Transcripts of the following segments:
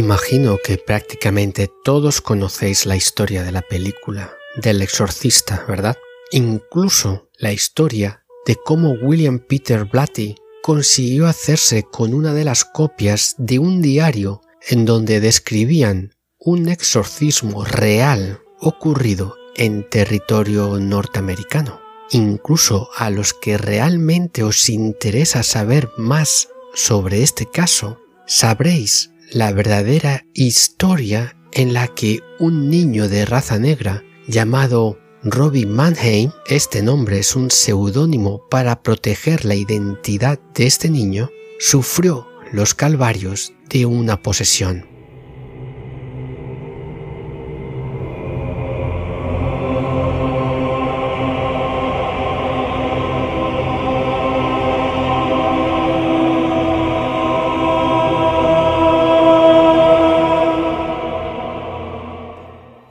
Imagino que prácticamente todos conocéis la historia de la película del exorcista, ¿verdad? Incluso la historia de cómo William Peter Blatty consiguió hacerse con una de las copias de un diario en donde describían un exorcismo real ocurrido en territorio norteamericano. Incluso a los que realmente os interesa saber más sobre este caso, sabréis la verdadera historia en la que un niño de raza negra llamado Robbie Mannheim, este nombre es un seudónimo para proteger la identidad de este niño, sufrió los calvarios de una posesión.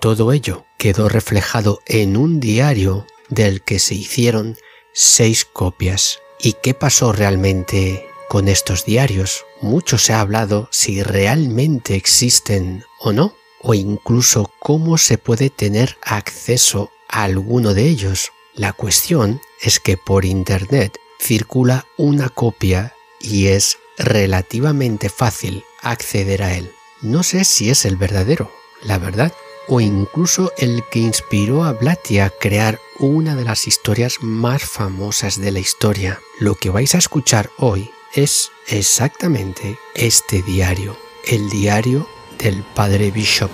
Todo ello quedó reflejado en un diario del que se hicieron seis copias. ¿Y qué pasó realmente con estos diarios? Mucho se ha hablado si realmente existen o no, o incluso cómo se puede tener acceso a alguno de ellos. La cuestión es que por Internet circula una copia y es relativamente fácil acceder a él. No sé si es el verdadero, la verdad o incluso el que inspiró a Blatty a crear una de las historias más famosas de la historia. Lo que vais a escuchar hoy es exactamente este diario, el diario del padre Bishop.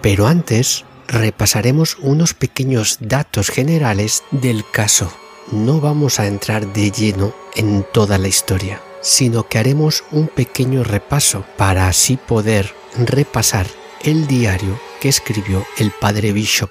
Pero antes repasaremos unos pequeños datos generales del caso no vamos a entrar de lleno en toda la historia, sino que haremos un pequeño repaso para así poder repasar el diario que escribió el padre Bishop.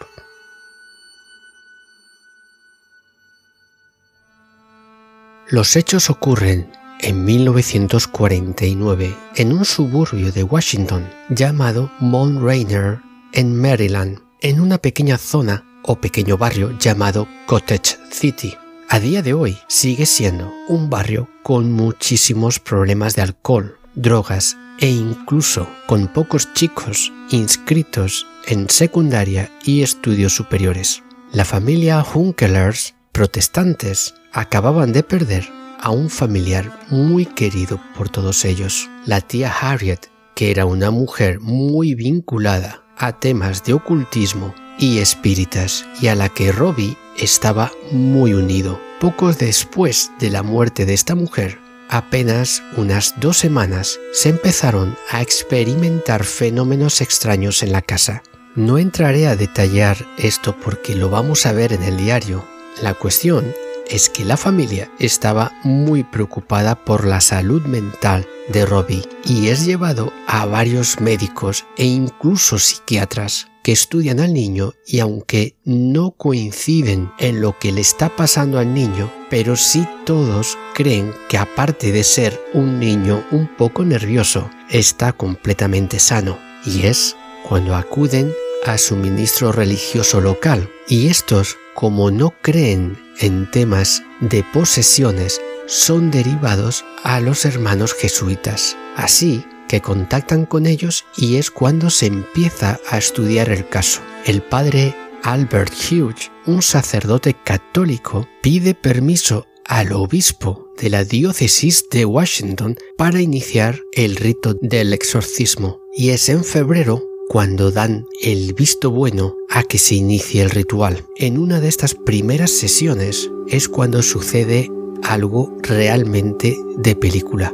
Los hechos ocurren en 1949 en un suburbio de Washington llamado Mount Rainier en Maryland, en una pequeña zona o pequeño barrio llamado Cottage City. A día de hoy sigue siendo un barrio con muchísimos problemas de alcohol, drogas e incluso con pocos chicos inscritos en secundaria y estudios superiores. La familia Hunkelers, protestantes, acababan de perder a un familiar muy querido por todos ellos, la tía Harriet, que era una mujer muy vinculada a temas de ocultismo y espíritas y a la que Robbie estaba muy unido. Poco después de la muerte de esta mujer, apenas unas dos semanas, se empezaron a experimentar fenómenos extraños en la casa. No entraré a detallar esto porque lo vamos a ver en el diario. La cuestión es que la familia estaba muy preocupada por la salud mental de Robbie y es llevado a varios médicos e incluso psiquiatras que estudian al niño y aunque no coinciden en lo que le está pasando al niño, pero sí todos creen que aparte de ser un niño un poco nervioso, está completamente sano. Y es cuando acuden a su ministro religioso local. Y estos, como no creen en temas de posesiones, son derivados a los hermanos jesuitas. Así que contactan con ellos y es cuando se empieza a estudiar el caso. El padre Albert Hughes, un sacerdote católico, pide permiso al obispo de la diócesis de Washington para iniciar el rito del exorcismo y es en febrero cuando dan el visto bueno a que se inicie el ritual. En una de estas primeras sesiones es cuando sucede algo realmente de película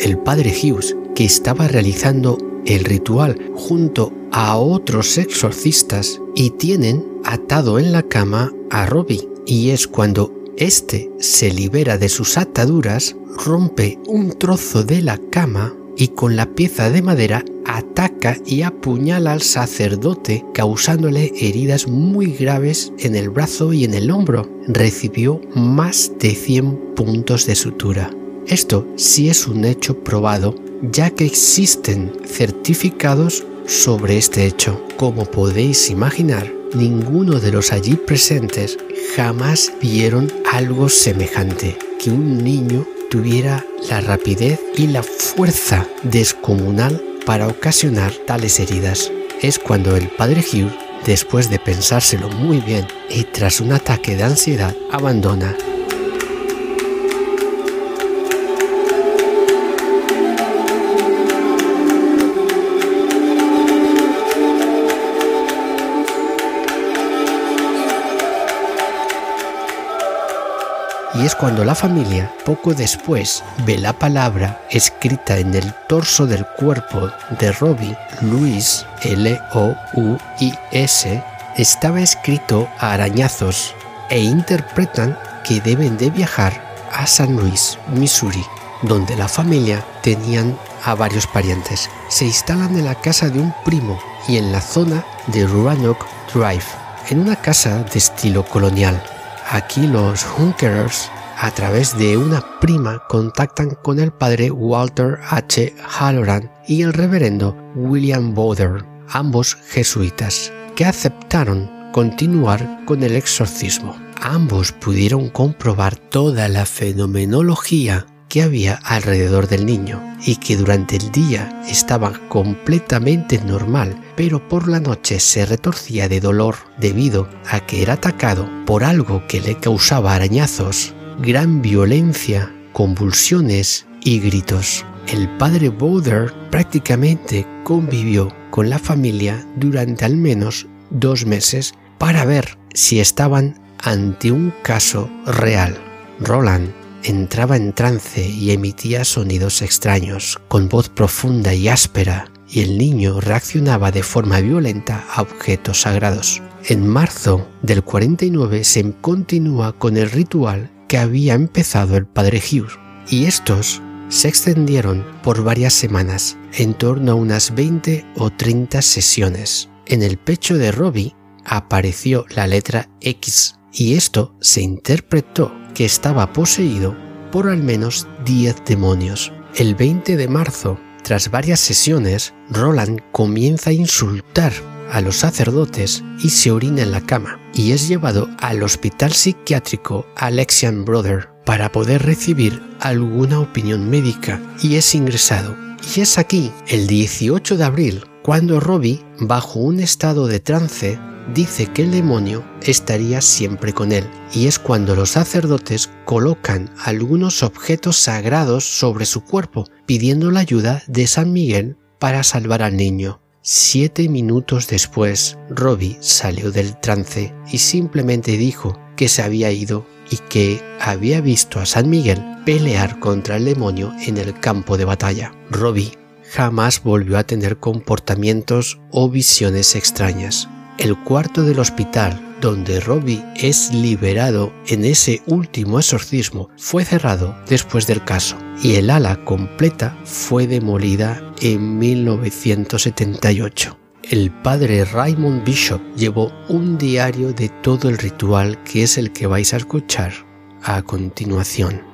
el padre Hughes, que estaba realizando el ritual junto a otros exorcistas y tienen atado en la cama a Robbie. Y es cuando éste se libera de sus ataduras, rompe un trozo de la cama y con la pieza de madera ataca y apuñala al sacerdote causándole heridas muy graves en el brazo y en el hombro. Recibió más de 100 puntos de sutura. Esto sí es un hecho probado, ya que existen certificados sobre este hecho. Como podéis imaginar, ninguno de los allí presentes jamás vieron algo semejante, que un niño tuviera la rapidez y la fuerza descomunal para ocasionar tales heridas. Es cuando el padre Hugh, después de pensárselo muy bien y tras un ataque de ansiedad, abandona y es cuando la familia poco después ve la palabra escrita en el torso del cuerpo de Robbie, Luis, L-O-U-I-S, estaba escrito a arañazos e interpretan que deben de viajar a San Luis, Missouri, donde la familia tenían a varios parientes. Se instalan en la casa de un primo y en la zona de Roanoke Drive, en una casa de estilo colonial. Aquí los Hunkerers, a través de una prima, contactan con el padre Walter H. Halloran y el reverendo William Bother, ambos jesuitas, que aceptaron continuar con el exorcismo. Ambos pudieron comprobar toda la fenomenología que había alrededor del niño y que durante el día estaba completamente normal, pero por la noche se retorcía de dolor debido a que era atacado por algo que le causaba arañazos, gran violencia, convulsiones y gritos. El padre Bowder prácticamente convivió con la familia durante al menos dos meses para ver si estaban ante un caso real. Roland entraba en trance y emitía sonidos extraños, con voz profunda y áspera, y el niño reaccionaba de forma violenta a objetos sagrados. En marzo del 49 se continúa con el ritual que había empezado el padre Hugh, y estos se extendieron por varias semanas, en torno a unas 20 o 30 sesiones. En el pecho de Robbie apareció la letra X, y esto se interpretó que estaba poseído por al menos 10 demonios. El 20 de marzo, tras varias sesiones, Roland comienza a insultar a los sacerdotes y se orina en la cama y es llevado al hospital psiquiátrico Alexian Brother para poder recibir alguna opinión médica y es ingresado. Y es aquí, el 18 de abril, cuando Robbie, bajo un estado de trance, dice que el demonio estaría siempre con él, y es cuando los sacerdotes colocan algunos objetos sagrados sobre su cuerpo, pidiendo la ayuda de San Miguel para salvar al niño. Siete minutos después, Robbie salió del trance y simplemente dijo que se había ido y que había visto a San Miguel pelear contra el demonio en el campo de batalla. Robbie jamás volvió a tener comportamientos o visiones extrañas. El cuarto del hospital donde Robbie es liberado en ese último exorcismo fue cerrado después del caso y el ala completa fue demolida en 1978. El padre Raymond Bishop llevó un diario de todo el ritual que es el que vais a escuchar a continuación.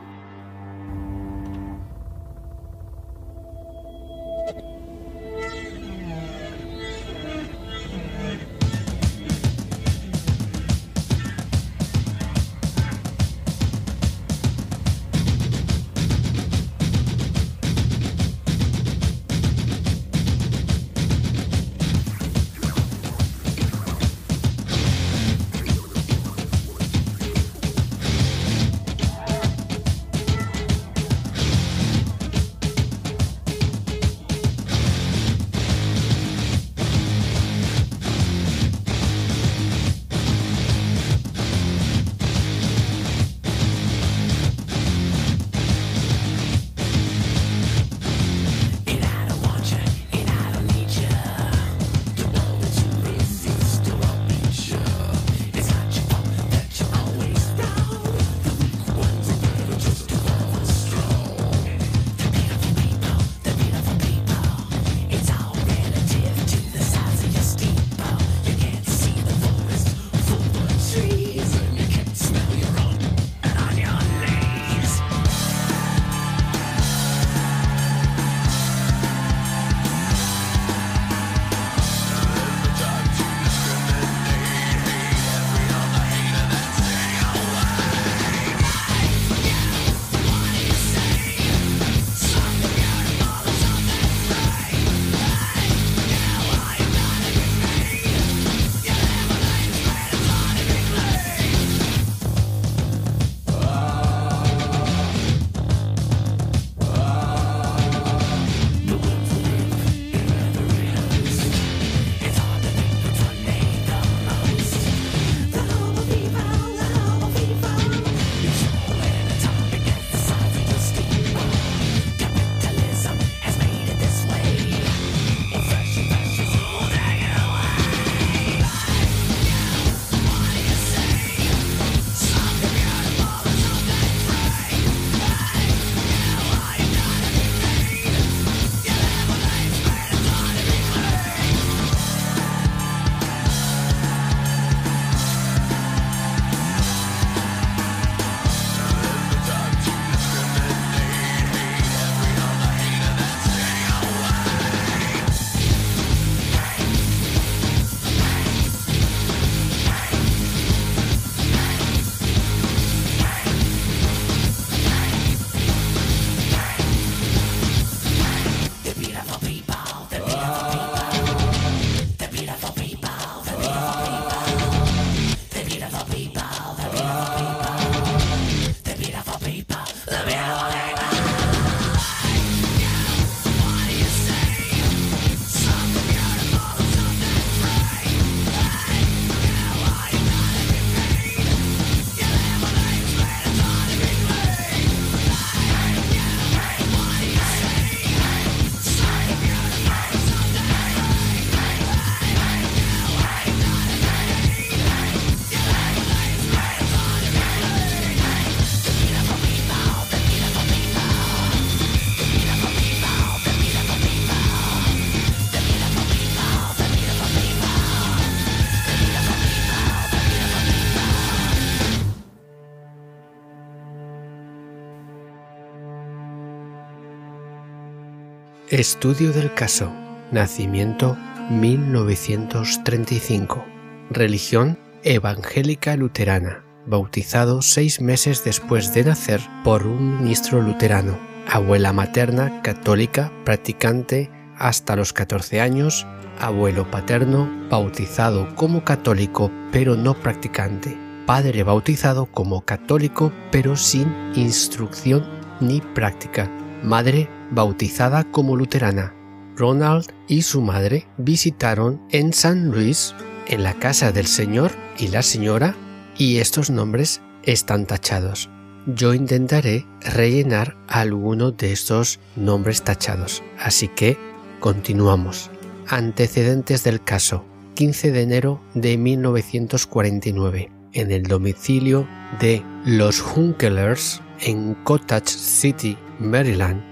Estudio del caso. Nacimiento 1935. Religión evangélica luterana. Bautizado seis meses después de nacer por un ministro luterano. Abuela materna católica practicante hasta los 14 años. Abuelo paterno bautizado como católico pero no practicante. Padre bautizado como católico pero sin instrucción ni práctica. Madre bautizada como luterana. Ronald y su madre visitaron en San Luis, en la casa del señor y la señora, y estos nombres están tachados. Yo intentaré rellenar alguno de estos nombres tachados, así que continuamos. Antecedentes del caso. 15 de enero de 1949, en el domicilio de los Hunkelers en Cottage City, Maryland,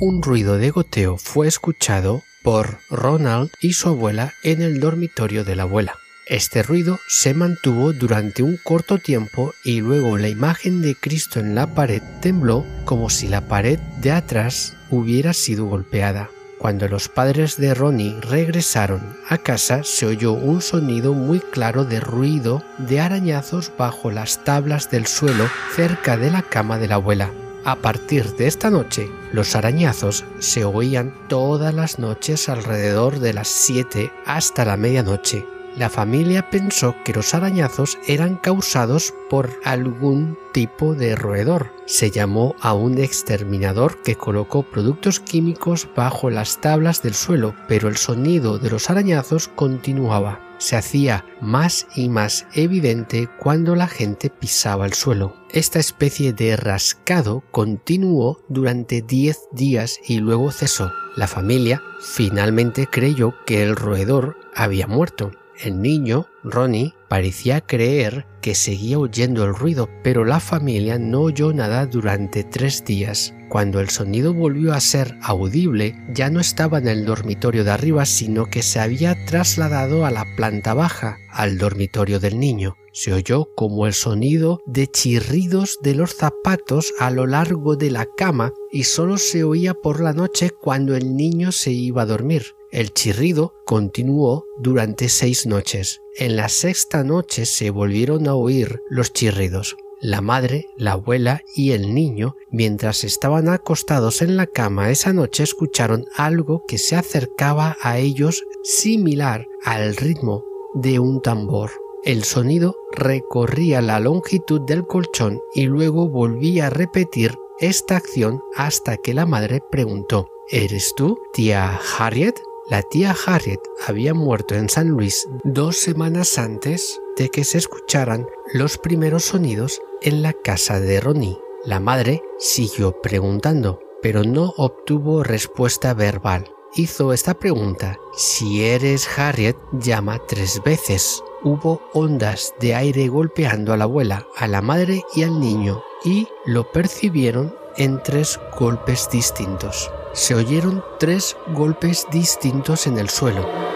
un ruido de goteo fue escuchado por Ronald y su abuela en el dormitorio de la abuela. Este ruido se mantuvo durante un corto tiempo y luego la imagen de Cristo en la pared tembló como si la pared de atrás hubiera sido golpeada. Cuando los padres de Ronnie regresaron a casa se oyó un sonido muy claro de ruido de arañazos bajo las tablas del suelo cerca de la cama de la abuela. A partir de esta noche, los arañazos se oían todas las noches alrededor de las 7 hasta la medianoche. La familia pensó que los arañazos eran causados por algún tipo de roedor. Se llamó a un exterminador que colocó productos químicos bajo las tablas del suelo, pero el sonido de los arañazos continuaba se hacía más y más evidente cuando la gente pisaba el suelo. Esta especie de rascado continuó durante 10 días y luego cesó. La familia finalmente creyó que el roedor había muerto. El niño, Ronnie, parecía creer que seguía oyendo el ruido, pero la familia no oyó nada durante tres días. Cuando el sonido volvió a ser audible, ya no estaba en el dormitorio de arriba, sino que se había trasladado a la planta baja, al dormitorio del niño. Se oyó como el sonido de chirridos de los zapatos a lo largo de la cama y solo se oía por la noche cuando el niño se iba a dormir. El chirrido continuó durante seis noches. En la sexta noche se volvieron a oír los chirridos. La madre, la abuela y el niño, mientras estaban acostados en la cama esa noche, escucharon algo que se acercaba a ellos similar al ritmo de un tambor. El sonido recorría la longitud del colchón y luego volvía a repetir esta acción hasta que la madre preguntó ¿Eres tú, tía Harriet? La tía Harriet había muerto en San Luis dos semanas antes de que se escucharan los primeros sonidos en la casa de Ronnie. La madre siguió preguntando, pero no obtuvo respuesta verbal. Hizo esta pregunta. Si eres Harriet, llama tres veces. Hubo ondas de aire golpeando a la abuela, a la madre y al niño, y lo percibieron en tres golpes distintos. Se oyeron tres golpes distintos en el suelo.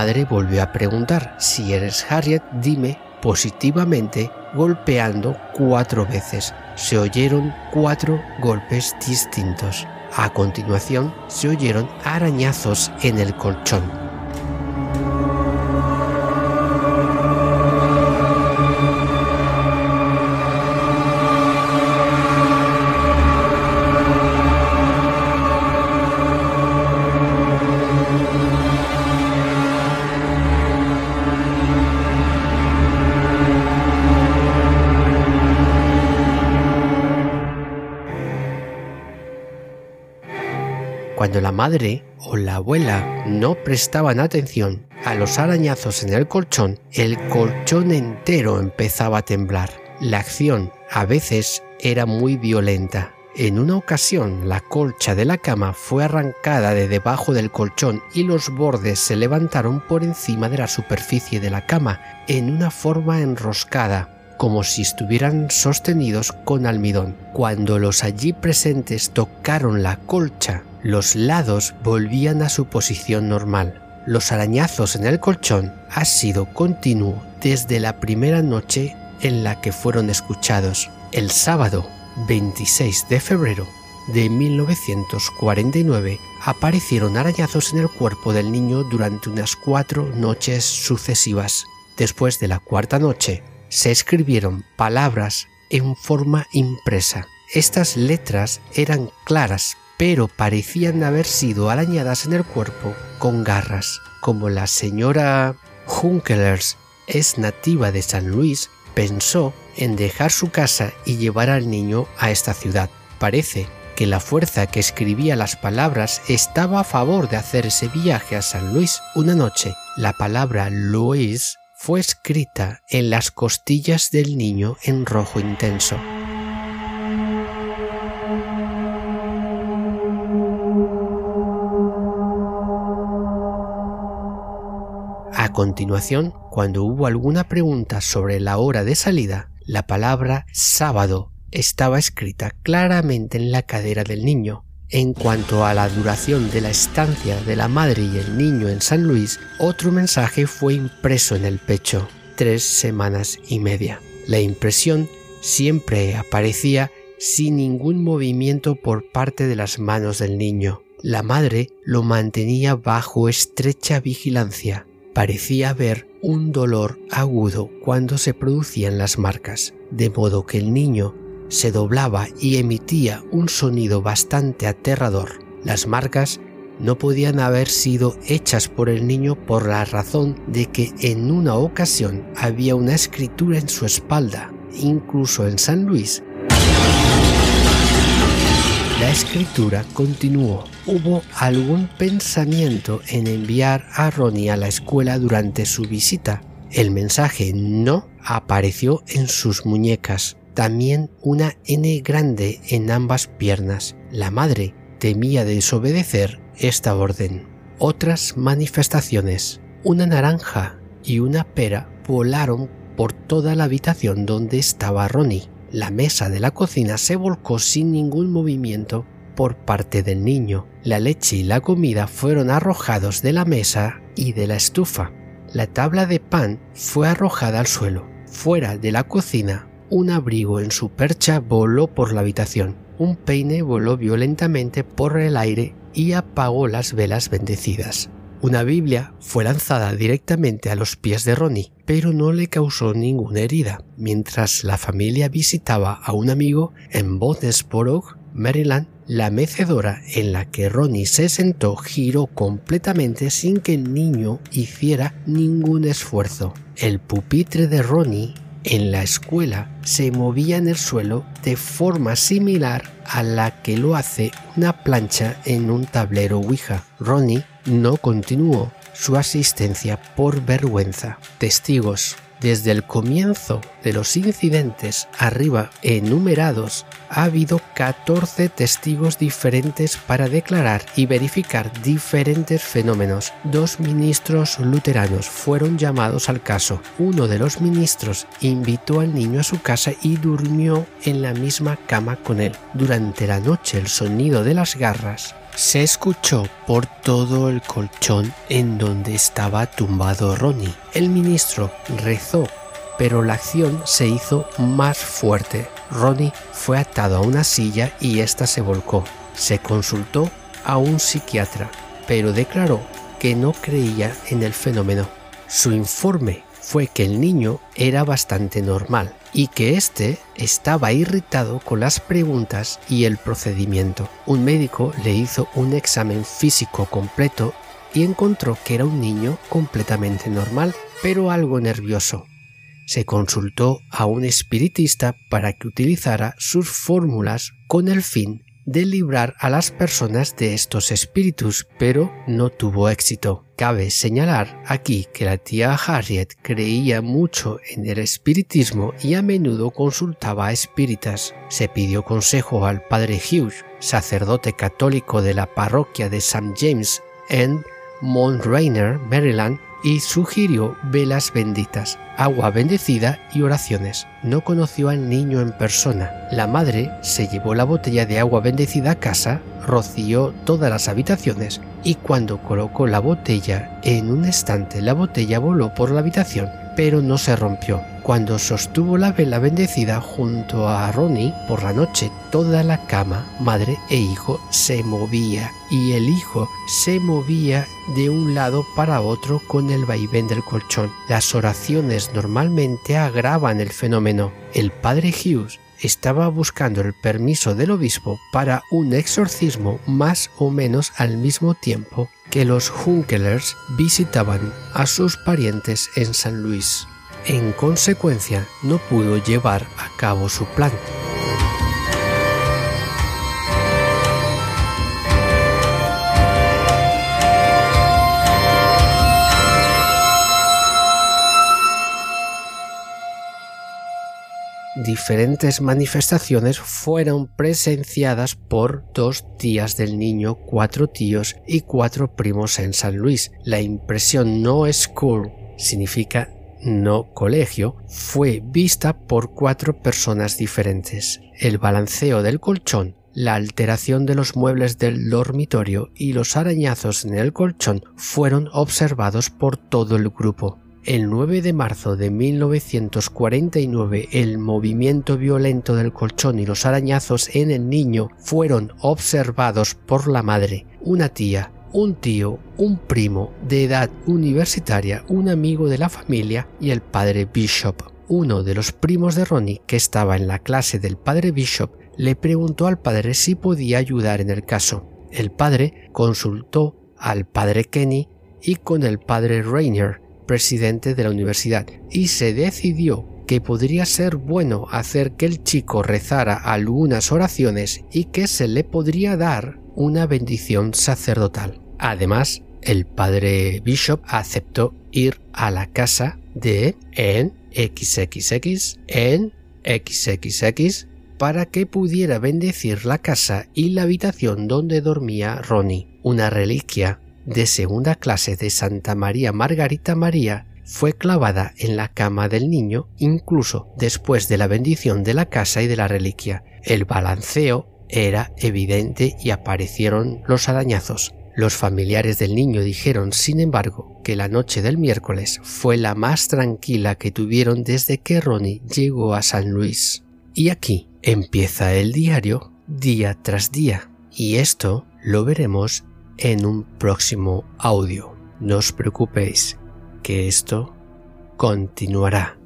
Madre volvió a preguntar, si eres Harriet, dime positivamente, golpeando cuatro veces. Se oyeron cuatro golpes distintos. A continuación, se oyeron arañazos en el colchón. Cuando la madre o la abuela no prestaban atención a los arañazos en el colchón, el colchón entero empezaba a temblar. La acción a veces era muy violenta. En una ocasión la colcha de la cama fue arrancada de debajo del colchón y los bordes se levantaron por encima de la superficie de la cama en una forma enroscada, como si estuvieran sostenidos con almidón. Cuando los allí presentes tocaron la colcha los lados volvían a su posición normal. los arañazos en el colchón ha sido continuo desde la primera noche en la que fueron escuchados, el sábado 26 de febrero de 1949 aparecieron arañazos en el cuerpo del niño durante unas cuatro noches sucesivas. Después de la cuarta noche, se escribieron palabras en forma impresa. Estas letras eran claras, pero parecían haber sido arañadas en el cuerpo con garras. Como la señora Junkelers es nativa de San Luis, pensó en dejar su casa y llevar al niño a esta ciudad. Parece que la fuerza que escribía las palabras estaba a favor de hacer ese viaje a San Luis. Una noche, la palabra Luis fue escrita en las costillas del niño en rojo intenso. A continuación, cuando hubo alguna pregunta sobre la hora de salida, la palabra sábado estaba escrita claramente en la cadera del niño. En cuanto a la duración de la estancia de la madre y el niño en San Luis, otro mensaje fue impreso en el pecho, tres semanas y media. La impresión siempre aparecía sin ningún movimiento por parte de las manos del niño. La madre lo mantenía bajo estrecha vigilancia. Parecía haber un dolor agudo cuando se producían las marcas, de modo que el niño se doblaba y emitía un sonido bastante aterrador. Las marcas no podían haber sido hechas por el niño por la razón de que en una ocasión había una escritura en su espalda, incluso en San Luis. La escritura continuó. Hubo algún pensamiento en enviar a Ronnie a la escuela durante su visita. El mensaje no apareció en sus muñecas también una N grande en ambas piernas. La madre temía desobedecer esta orden. Otras manifestaciones. Una naranja y una pera volaron por toda la habitación donde estaba Ronnie. La mesa de la cocina se volcó sin ningún movimiento por parte del niño. La leche y la comida fueron arrojados de la mesa y de la estufa. La tabla de pan fue arrojada al suelo. Fuera de la cocina un abrigo en su percha voló por la habitación. Un peine voló violentamente por el aire y apagó las velas bendecidas. Una Biblia fue lanzada directamente a los pies de Ronnie, pero no le causó ninguna herida. Mientras la familia visitaba a un amigo en Boonesboro, Maryland, la mecedora en la que Ronnie se sentó giró completamente sin que el niño hiciera ningún esfuerzo. El pupitre de Ronnie en la escuela se movía en el suelo de forma similar a la que lo hace una plancha en un tablero Ouija. Ronnie no continuó su asistencia por vergüenza. Testigos desde el comienzo de los incidentes arriba enumerados, ha habido 14 testigos diferentes para declarar y verificar diferentes fenómenos. Dos ministros luteranos fueron llamados al caso. Uno de los ministros invitó al niño a su casa y durmió en la misma cama con él. Durante la noche el sonido de las garras se escuchó por todo el colchón en donde estaba tumbado Ronnie. El ministro rezó, pero la acción se hizo más fuerte. Ronnie fue atado a una silla y ésta se volcó. Se consultó a un psiquiatra, pero declaró que no creía en el fenómeno. Su informe fue que el niño era bastante normal y que éste estaba irritado con las preguntas y el procedimiento. Un médico le hizo un examen físico completo y encontró que era un niño completamente normal, pero algo nervioso. Se consultó a un espiritista para que utilizara sus fórmulas con el fin de librar a las personas de estos espíritus, pero no tuvo éxito. Cabe señalar aquí que la tía Harriet creía mucho en el espiritismo y a menudo consultaba a espíritas. Se pidió consejo al padre Hughes, sacerdote católico de la parroquia de St. James en Mount Rainier, Maryland, y sugirió velas benditas, agua bendecida y oraciones. No conoció al niño en persona. La madre se llevó la botella de agua bendecida a casa, roció todas las habitaciones y cuando colocó la botella en un estante la botella voló por la habitación pero no se rompió. Cuando sostuvo la vela bendecida junto a Ronnie por la noche, toda la cama, madre e hijo, se movía y el hijo se movía de un lado para otro con el vaivén del colchón. Las oraciones normalmente agravan el fenómeno. El padre Hughes estaba buscando el permiso del obispo para un exorcismo más o menos al mismo tiempo que los Hunkelers visitaban a sus parientes en San Luis. En consecuencia, no pudo llevar a cabo su plan. Diferentes manifestaciones fueron presenciadas por dos tías del niño, cuatro tíos y cuatro primos en San Luis. La impresión no school significa no colegio, fue vista por cuatro personas diferentes. El balanceo del colchón, la alteración de los muebles del dormitorio y los arañazos en el colchón fueron observados por todo el grupo. El 9 de marzo de 1949 el movimiento violento del colchón y los arañazos en el niño fueron observados por la madre, una tía, un tío, un primo de edad universitaria, un amigo de la familia y el padre Bishop. Uno de los primos de Ronnie, que estaba en la clase del padre Bishop, le preguntó al padre si podía ayudar en el caso. El padre consultó al padre Kenny y con el padre Rainer, presidente de la universidad y se decidió que podría ser bueno hacer que el chico rezara algunas oraciones y que se le podría dar una bendición sacerdotal. Además, el padre Bishop aceptó ir a la casa de en XXX en XXX para que pudiera bendecir la casa y la habitación donde dormía Ronnie, una reliquia de segunda clase de Santa María Margarita María fue clavada en la cama del niño incluso después de la bendición de la casa y de la reliquia. El balanceo era evidente y aparecieron los arañazos. Los familiares del niño dijeron, sin embargo, que la noche del miércoles fue la más tranquila que tuvieron desde que Ronnie llegó a San Luis. Y aquí empieza el diario día tras día. Y esto lo veremos en un próximo audio. No os preocupéis, que esto continuará.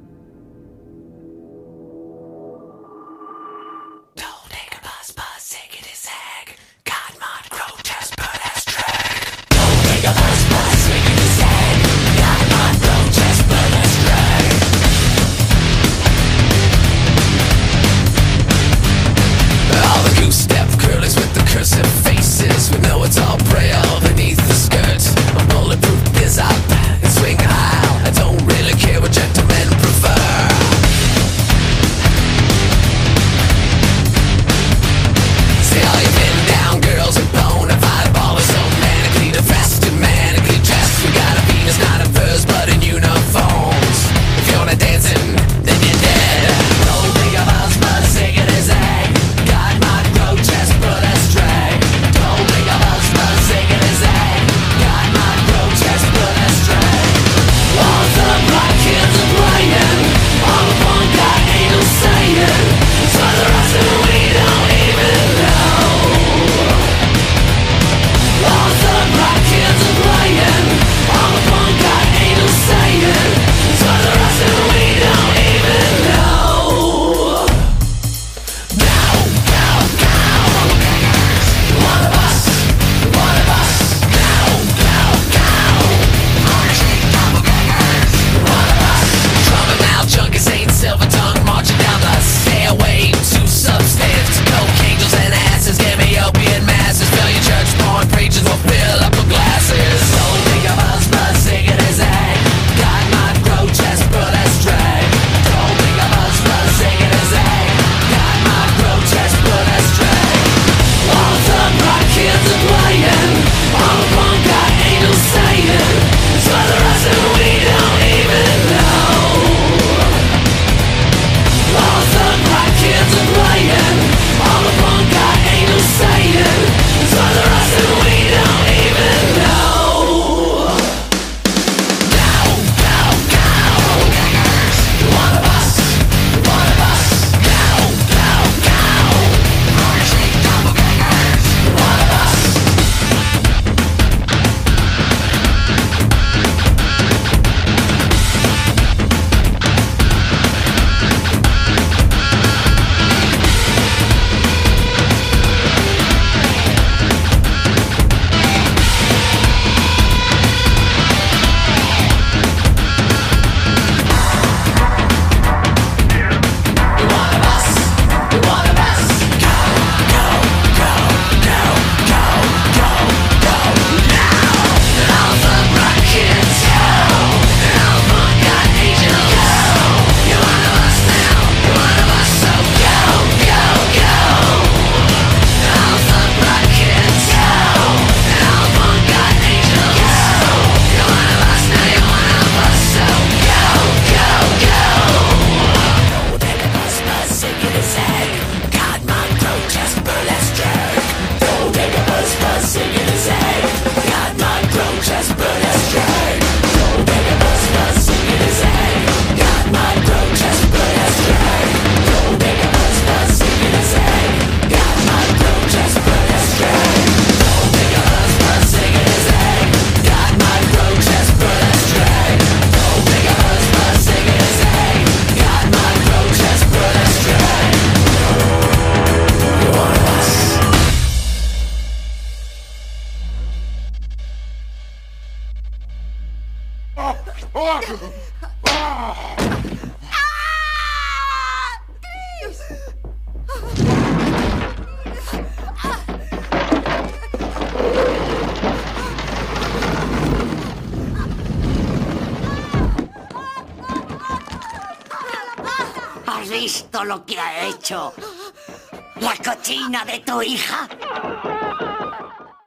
¿La cochina de tu hija?